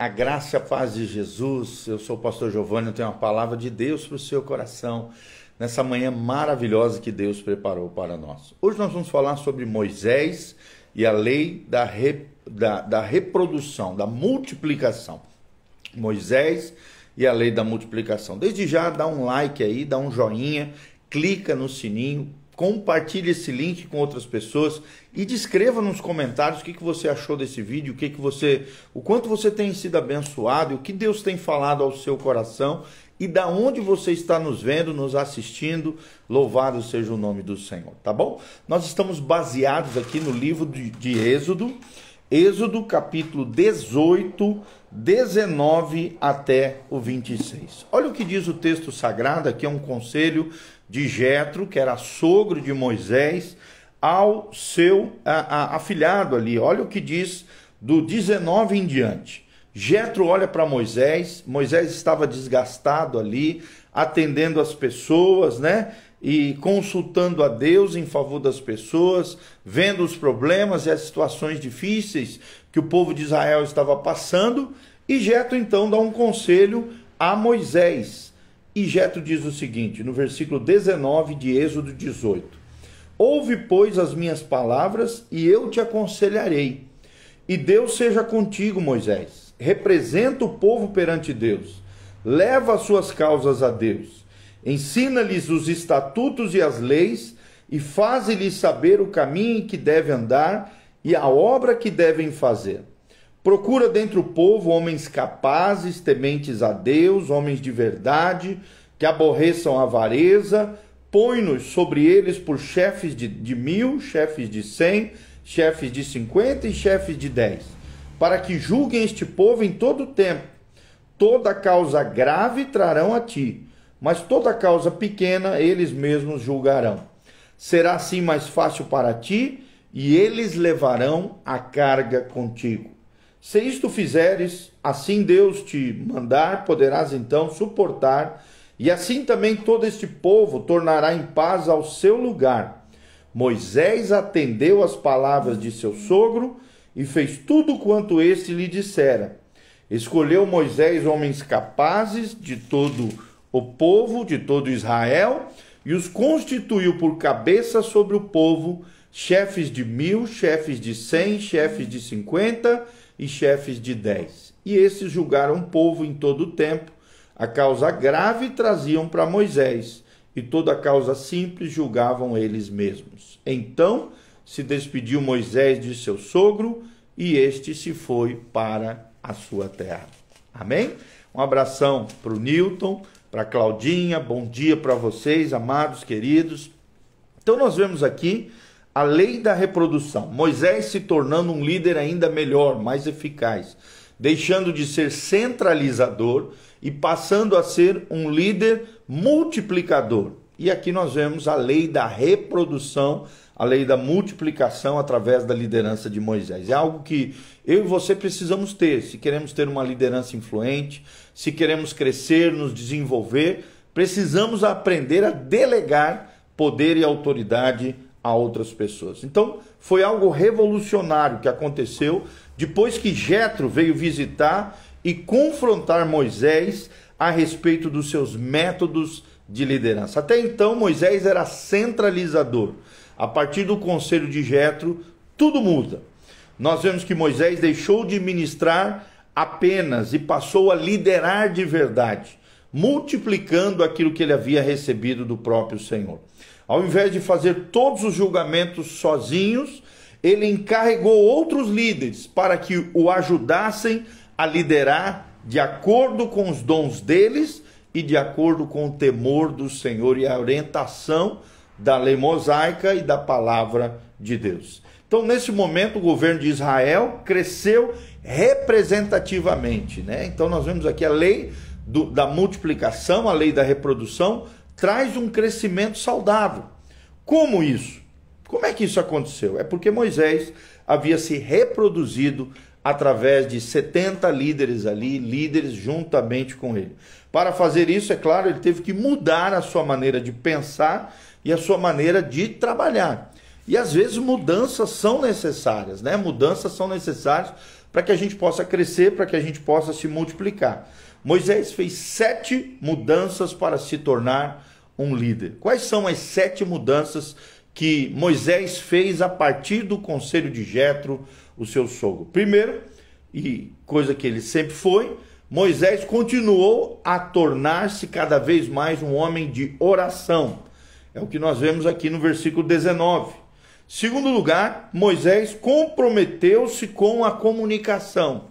A graça e a paz de Jesus, eu sou o pastor Giovanni, eu tenho uma palavra de Deus para o seu coração, nessa manhã maravilhosa que Deus preparou para nós. Hoje nós vamos falar sobre Moisés e a lei da, re, da, da reprodução, da multiplicação. Moisés e a lei da multiplicação. Desde já, dá um like aí, dá um joinha, clica no sininho, compartilhe esse link com outras pessoas e descreva nos comentários o que, que você achou desse vídeo, o que, que você, o quanto você tem sido abençoado, o que Deus tem falado ao seu coração e da onde você está nos vendo, nos assistindo. Louvado seja o nome do Senhor, tá bom? Nós estamos baseados aqui no livro de, de Êxodo, Êxodo capítulo 18, 19 até o 26. Olha o que diz o texto sagrado, aqui é um conselho de Jetro, que era sogro de Moisés, ao seu a, a, afilhado ali. Olha o que diz do 19 em diante. Jetro olha para Moisés, Moisés estava desgastado ali, atendendo as pessoas, né? E consultando a Deus em favor das pessoas, vendo os problemas e as situações difíceis que o povo de Israel estava passando, e Jetro então dá um conselho a Moisés. E Jetro diz o seguinte, no versículo 19 de Êxodo 18: Ouve, pois, as minhas palavras, e eu te aconselharei. E Deus seja contigo, Moisés. Representa o povo perante Deus. Leva as suas causas a Deus. Ensina-lhes os estatutos e as leis, e faze-lhes saber o caminho em que devem andar e a obra que devem fazer. Procura dentre o povo homens capazes, tementes a Deus, homens de verdade, que aborreçam a avareza, põe-nos sobre eles por chefes de, de mil, chefes de cem, chefes de cinquenta e chefes de dez, para que julguem este povo em todo o tempo. Toda causa grave trarão a ti, mas toda causa pequena eles mesmos julgarão. Será assim mais fácil para ti, e eles levarão a carga contigo. Se isto fizeres, assim Deus te mandar, poderás então suportar, e assim também todo este povo tornará em paz ao seu lugar. Moisés atendeu às palavras de seu sogro e fez tudo quanto este lhe dissera. Escolheu Moisés homens capazes de todo o povo, de todo Israel, e os constituiu por cabeça sobre o povo, chefes de mil, chefes de cem, chefes de cinquenta e chefes de dez. E esses julgaram o povo em todo o tempo. A causa grave traziam para Moisés, e toda a causa simples julgavam eles mesmos. Então se despediu Moisés de seu sogro, e este se foi para a sua terra. Amém? Um abração para o Newton, para Claudinha, bom dia para vocês, amados, queridos. Então nós vemos aqui a lei da reprodução. Moisés se tornando um líder ainda melhor, mais eficaz, deixando de ser centralizador e passando a ser um líder multiplicador. E aqui nós vemos a lei da reprodução, a lei da multiplicação através da liderança de Moisés. É algo que eu e você precisamos ter, se queremos ter uma liderança influente, se queremos crescer, nos desenvolver, precisamos aprender a delegar poder e autoridade a outras pessoas. Então, foi algo revolucionário que aconteceu depois que Jetro veio visitar e confrontar Moisés a respeito dos seus métodos de liderança. Até então, Moisés era centralizador. A partir do conselho de Jetro, tudo muda. Nós vemos que Moisés deixou de ministrar apenas e passou a liderar de verdade, multiplicando aquilo que ele havia recebido do próprio Senhor. Ao invés de fazer todos os julgamentos sozinhos, ele encarregou outros líderes para que o ajudassem a liderar de acordo com os dons deles e de acordo com o temor do Senhor e a orientação da lei mosaica e da palavra de Deus. Então, nesse momento, o governo de Israel cresceu representativamente. Né? Então, nós vemos aqui a lei do, da multiplicação, a lei da reprodução, traz um crescimento saudável. Como isso? Como é que isso aconteceu? É porque Moisés havia se reproduzido através de 70 líderes ali, líderes juntamente com ele. Para fazer isso, é claro, ele teve que mudar a sua maneira de pensar e a sua maneira de trabalhar. E às vezes mudanças são necessárias, né? Mudanças são necessárias para que a gente possa crescer, para que a gente possa se multiplicar. Moisés fez sete mudanças para se tornar um líder. Quais são as sete mudanças que Moisés fez a partir do conselho de Jetro, o seu sogro? Primeiro, e coisa que ele sempre foi, Moisés continuou a tornar-se cada vez mais um homem de oração. É o que nós vemos aqui no versículo 19. Segundo lugar, Moisés comprometeu-se com a comunicação.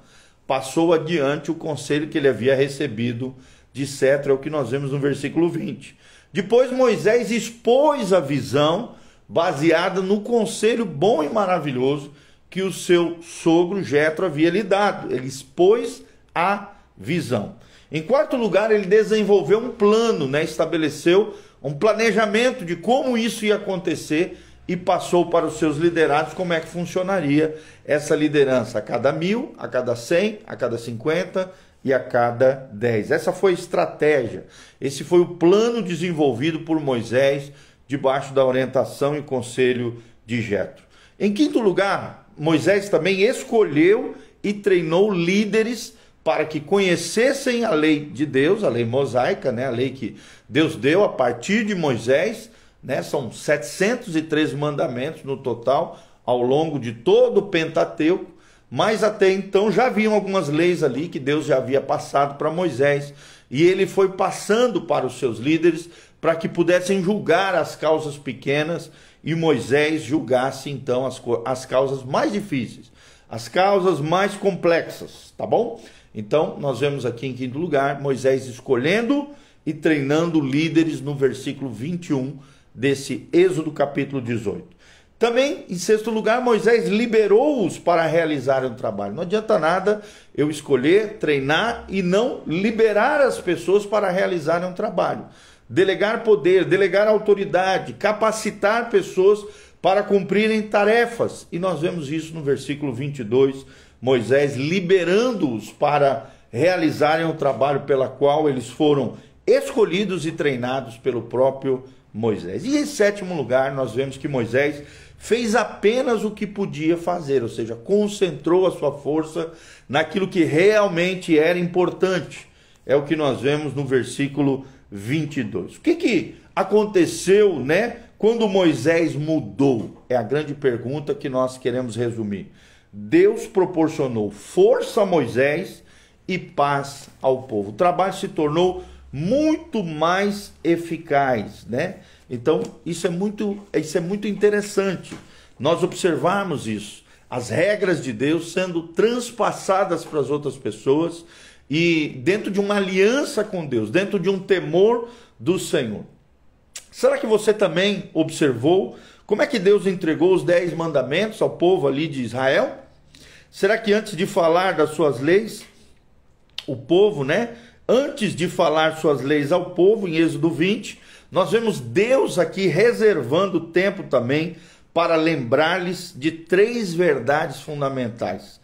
Passou adiante o conselho que ele havia recebido de Cetro, é o que nós vemos no versículo 20. Depois Moisés expôs a visão baseada no conselho bom e maravilhoso que o seu sogro Jetro havia lhe dado. Ele expôs a visão. Em quarto lugar, ele desenvolveu um plano, né? estabeleceu um planejamento de como isso ia acontecer e passou para os seus liderados como é que funcionaria essa liderança a cada mil, a cada cem, a cada cinquenta e a cada dez. Essa foi a estratégia. Esse foi o plano desenvolvido por Moisés debaixo da orientação e conselho de Jetro. Em quinto lugar, Moisés também escolheu e treinou líderes para que conhecessem a lei de Deus, a lei mosaica, né, a lei que Deus deu a partir de Moisés, né, são 703 mandamentos no total ao longo de todo o Pentateuco, mas até então já haviam algumas leis ali que Deus já havia passado para Moisés, e ele foi passando para os seus líderes para que pudessem julgar as causas pequenas e Moisés julgasse então as, as causas mais difíceis, as causas mais complexas, tá bom? Então, nós vemos aqui em quinto lugar Moisés escolhendo e treinando líderes no versículo 21 desse Êxodo capítulo 18. Também, em sexto lugar, Moisés liberou-os para realizarem o trabalho. Não adianta nada eu escolher, treinar e não liberar as pessoas para realizarem um trabalho. Delegar poder, delegar autoridade, capacitar pessoas para cumprirem tarefas. E nós vemos isso no versículo 22 Moisés, liberando-os para realizarem o trabalho pela qual eles foram escolhidos e treinados pelo próprio Moisés. E em sétimo lugar, nós vemos que Moisés fez apenas o que podia fazer, ou seja, concentrou a sua força naquilo que realmente era importante. É o que nós vemos no versículo 22. O que, que aconteceu, né, quando Moisés mudou? É a grande pergunta que nós queremos resumir. Deus proporcionou força a Moisés e paz ao povo. O trabalho se tornou muito mais eficaz, né? Então, isso é muito, isso é muito interessante. Nós observarmos isso, as regras de Deus sendo transpassadas para as outras pessoas e dentro de uma aliança com Deus, dentro de um temor do Senhor. Será que você também observou como é que Deus entregou os dez mandamentos ao povo ali de Israel? Será que antes de falar das suas leis, o povo, né? Antes de falar suas leis ao povo, em Êxodo 20, nós vemos Deus aqui reservando tempo também para lembrar-lhes de três verdades fundamentais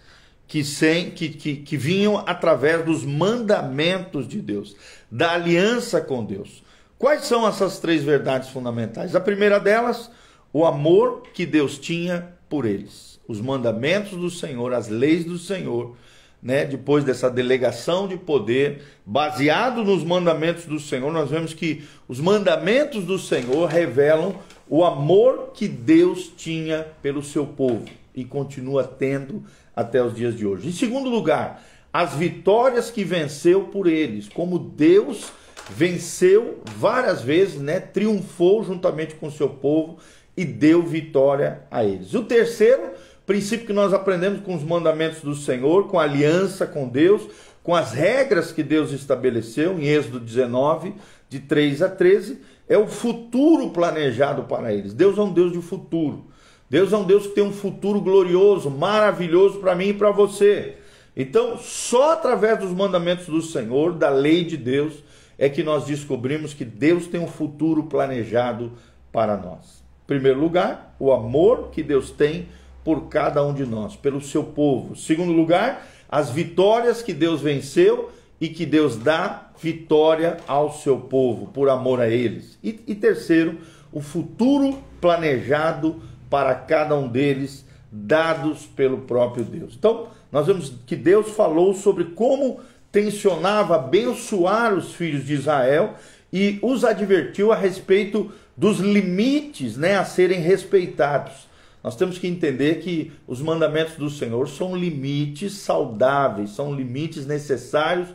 que, sem, que, que, que vinham através dos mandamentos de Deus, da aliança com Deus. Quais são essas três verdades fundamentais? A primeira delas, o amor que Deus tinha por eles. Os mandamentos do Senhor, as leis do Senhor, né? depois dessa delegação de poder, baseado nos mandamentos do Senhor, nós vemos que os mandamentos do Senhor revelam o amor que Deus tinha pelo seu povo e continua tendo até os dias de hoje. Em segundo lugar, as vitórias que venceu por eles, como Deus venceu várias vezes, né? Triunfou juntamente com o seu povo e deu vitória a eles. O terceiro princípio que nós aprendemos com os mandamentos do Senhor, com a aliança com Deus, com as regras que Deus estabeleceu em Êxodo 19, de 3 a 13, é o futuro planejado para eles. Deus é um Deus de futuro. Deus é um Deus que tem um futuro glorioso, maravilhoso para mim e para você. Então, só através dos mandamentos do Senhor, da lei de Deus, é que nós descobrimos que Deus tem um futuro planejado para nós. Em primeiro lugar, o amor que Deus tem por cada um de nós, pelo seu povo. Segundo lugar, as vitórias que Deus venceu e que Deus dá vitória ao seu povo, por amor a eles. E, e terceiro, o futuro planejado para cada um deles, dados pelo próprio Deus. Então, nós vemos que Deus falou sobre como tensionava abençoar os filhos de Israel e os advertiu a respeito dos limites né, a serem respeitados. Nós temos que entender que os mandamentos do Senhor são limites saudáveis, são limites necessários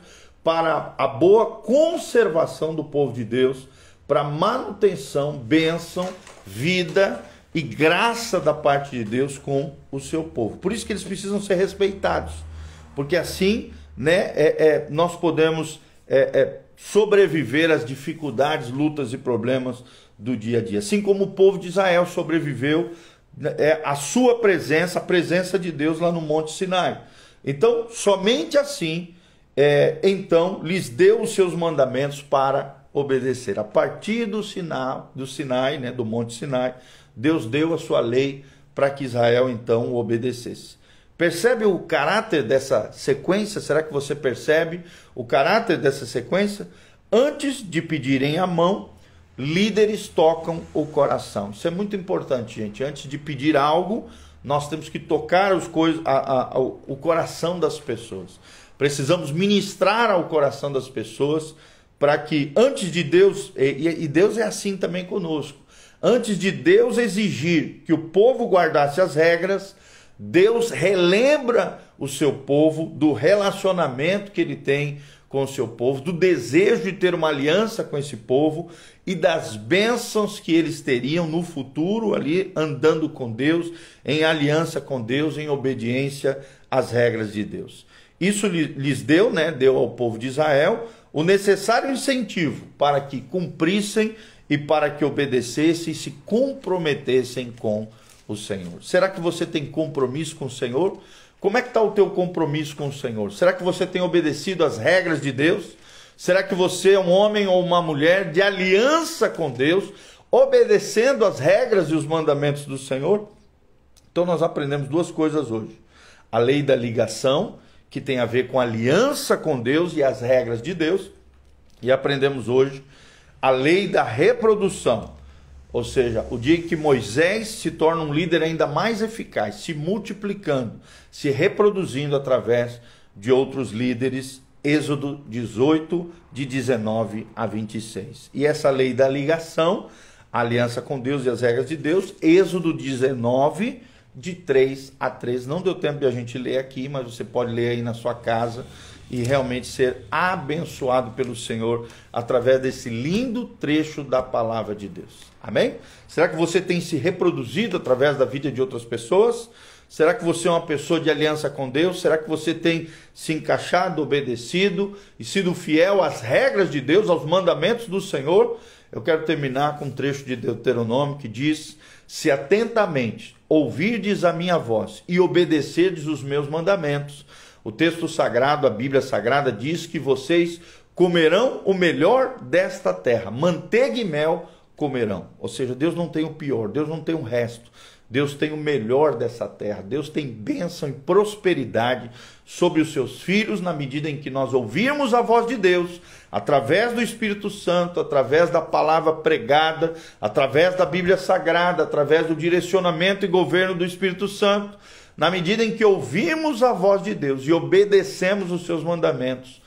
para a boa conservação do povo de Deus, para manutenção, bênção, vida e graça da parte de Deus com o seu povo. Por isso que eles precisam ser respeitados, porque assim né, é, é, nós podemos é, é sobreviver às dificuldades, lutas e problemas do dia a dia. Assim como o povo de Israel sobreviveu é, a sua presença, a presença de Deus lá no Monte Sinai. Então, somente assim, é, então, lhes deu os seus mandamentos para obedecer. A partir do Sinai, do Sinai, né, do Monte Sinai, Deus deu a sua lei para que Israel então obedecesse. Percebe o caráter dessa sequência? Será que você percebe o caráter dessa sequência? Antes de pedirem a mão, líderes tocam o coração. Isso é muito importante, gente. Antes de pedir algo, nós temos que tocar os coisas, a, a, o coração das pessoas. Precisamos ministrar ao coração das pessoas para que antes de Deus, e, e Deus é assim também conosco, antes de Deus exigir que o povo guardasse as regras, Deus relembra o seu povo do relacionamento que ele tem com o seu povo, do desejo de ter uma aliança com esse povo e das bênçãos que eles teriam no futuro ali andando com Deus, em aliança com Deus, em obediência às regras de Deus. Isso lhes deu, né, deu ao povo de Israel o necessário incentivo para que cumprissem e para que obedecessem e se comprometessem com o Senhor. Será que você tem compromisso com o Senhor? Como é que está o teu compromisso com o Senhor? Será que você tem obedecido às regras de Deus? Será que você é um homem ou uma mulher de aliança com Deus, obedecendo às regras e os mandamentos do Senhor? Então nós aprendemos duas coisas hoje: a lei da ligação, que tem a ver com aliança com Deus e as regras de Deus, e aprendemos hoje a lei da reprodução, ou seja, o dia em que Moisés se torna um líder ainda mais eficaz, se multiplicando, se reproduzindo através de outros líderes. Êxodo 18, de 19 a 26. E essa lei da ligação, aliança com Deus e as regras de Deus, Êxodo 19, de 3 a 3. Não deu tempo de a gente ler aqui, mas você pode ler aí na sua casa e realmente ser abençoado pelo Senhor através desse lindo trecho da palavra de Deus. Amém? Será que você tem se reproduzido através da vida de outras pessoas? Será que você é uma pessoa de aliança com Deus? Será que você tem se encaixado, obedecido e sido fiel às regras de Deus, aos mandamentos do Senhor? Eu quero terminar com um trecho de Deuteronômio que diz: Se atentamente ouvirdes a minha voz e obedecerdes os meus mandamentos, o texto sagrado, a Bíblia sagrada, diz que vocês comerão o melhor desta terra, manteiga e mel comerão. Ou seja, Deus não tem o pior, Deus não tem o resto. Deus tem o melhor dessa terra. Deus tem bênção e prosperidade sobre os seus filhos na medida em que nós ouvirmos a voz de Deus, através do Espírito Santo, através da palavra pregada, através da Bíblia Sagrada, através do direcionamento e governo do Espírito Santo na medida em que ouvimos a voz de Deus e obedecemos os seus mandamentos,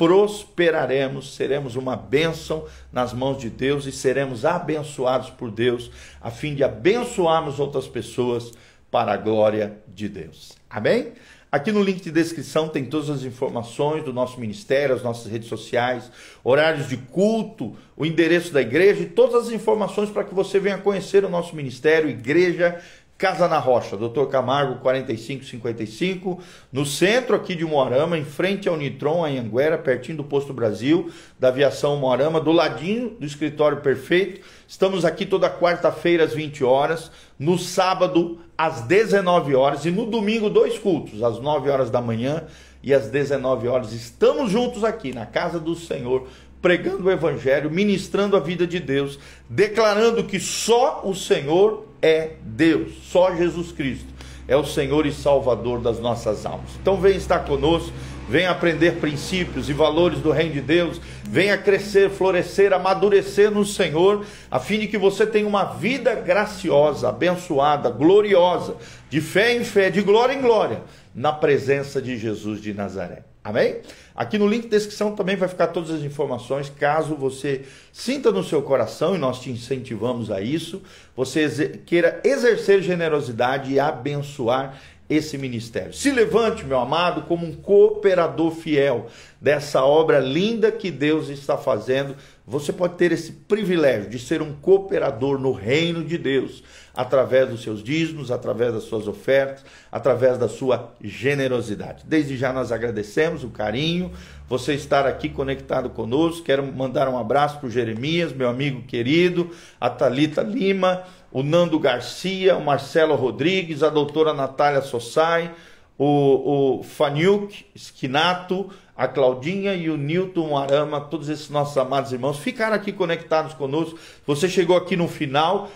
prosperaremos, seremos uma bênção nas mãos de Deus e seremos abençoados por Deus, a fim de abençoarmos outras pessoas para a glória de Deus. Amém? Aqui no link de descrição tem todas as informações do nosso ministério, as nossas redes sociais, horários de culto, o endereço da igreja e todas as informações para que você venha conhecer o nosso ministério, Igreja Casa na Rocha, Dr. Camargo 4555, no centro aqui de Moarama, em frente ao Nitron, em Anguera, pertinho do Posto Brasil, da Aviação Moarama, do ladinho do Escritório Perfeito. Estamos aqui toda quarta-feira às 20 horas, no sábado às 19 horas e no domingo dois cultos, às 9 horas da manhã e às 19 horas. Estamos juntos aqui na casa do Senhor, pregando o evangelho, ministrando a vida de Deus, declarando que só o Senhor é Deus, só Jesus Cristo é o Senhor e Salvador das nossas almas. Então vem estar conosco, vem aprender princípios e valores do reino de Deus, venha crescer, florescer, amadurecer no Senhor, a fim de que você tenha uma vida graciosa, abençoada, gloriosa, de fé em fé, de glória em glória, na presença de Jesus de Nazaré. Amém? Aqui no link de descrição também vai ficar todas as informações, caso você sinta no seu coração, e nós te incentivamos a isso, você queira exercer generosidade e abençoar esse ministério. Se levante, meu amado, como um cooperador fiel dessa obra linda que Deus está fazendo. Você pode ter esse privilégio de ser um cooperador no reino de Deus, através dos seus dízimos, através das suas ofertas, através da sua generosidade. Desde já nós agradecemos o carinho, você estar aqui conectado conosco. Quero mandar um abraço para o Jeremias, meu amigo querido, a Talita Lima o Nando Garcia, o Marcelo Rodrigues, a doutora Natália Sossai, o, o Faniuk Skinato, a Claudinha e o Newton Arama, todos esses nossos amados irmãos, ficaram aqui conectados conosco. Você chegou aqui no final,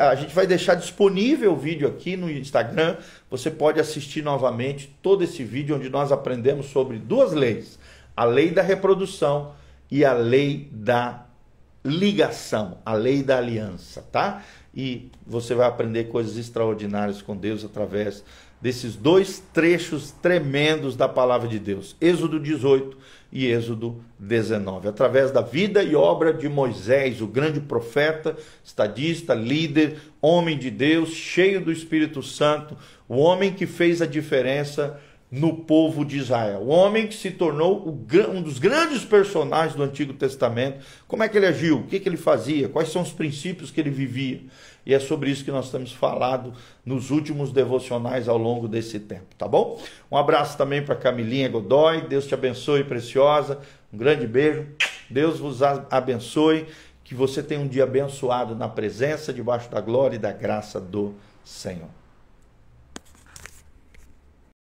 a gente vai deixar disponível o vídeo aqui no Instagram. Você pode assistir novamente todo esse vídeo onde nós aprendemos sobre duas leis: a lei da reprodução e a lei da ligação, a lei da aliança, tá? E você vai aprender coisas extraordinárias com Deus através desses dois trechos tremendos da palavra de Deus, Êxodo 18 e Êxodo 19, através da vida e obra de Moisés, o grande profeta, estadista, líder, homem de Deus, cheio do Espírito Santo, o homem que fez a diferença no povo de Israel. O homem que se tornou um dos grandes personagens do Antigo Testamento. Como é que ele agiu? O que, que ele fazia? Quais são os princípios que ele vivia? E é sobre isso que nós temos falado nos últimos devocionais ao longo desse tempo, tá bom? Um abraço também para Camilinha Godoy. Deus te abençoe, preciosa. Um grande beijo. Deus vos abençoe. Que você tenha um dia abençoado na presença, debaixo da glória e da graça do Senhor.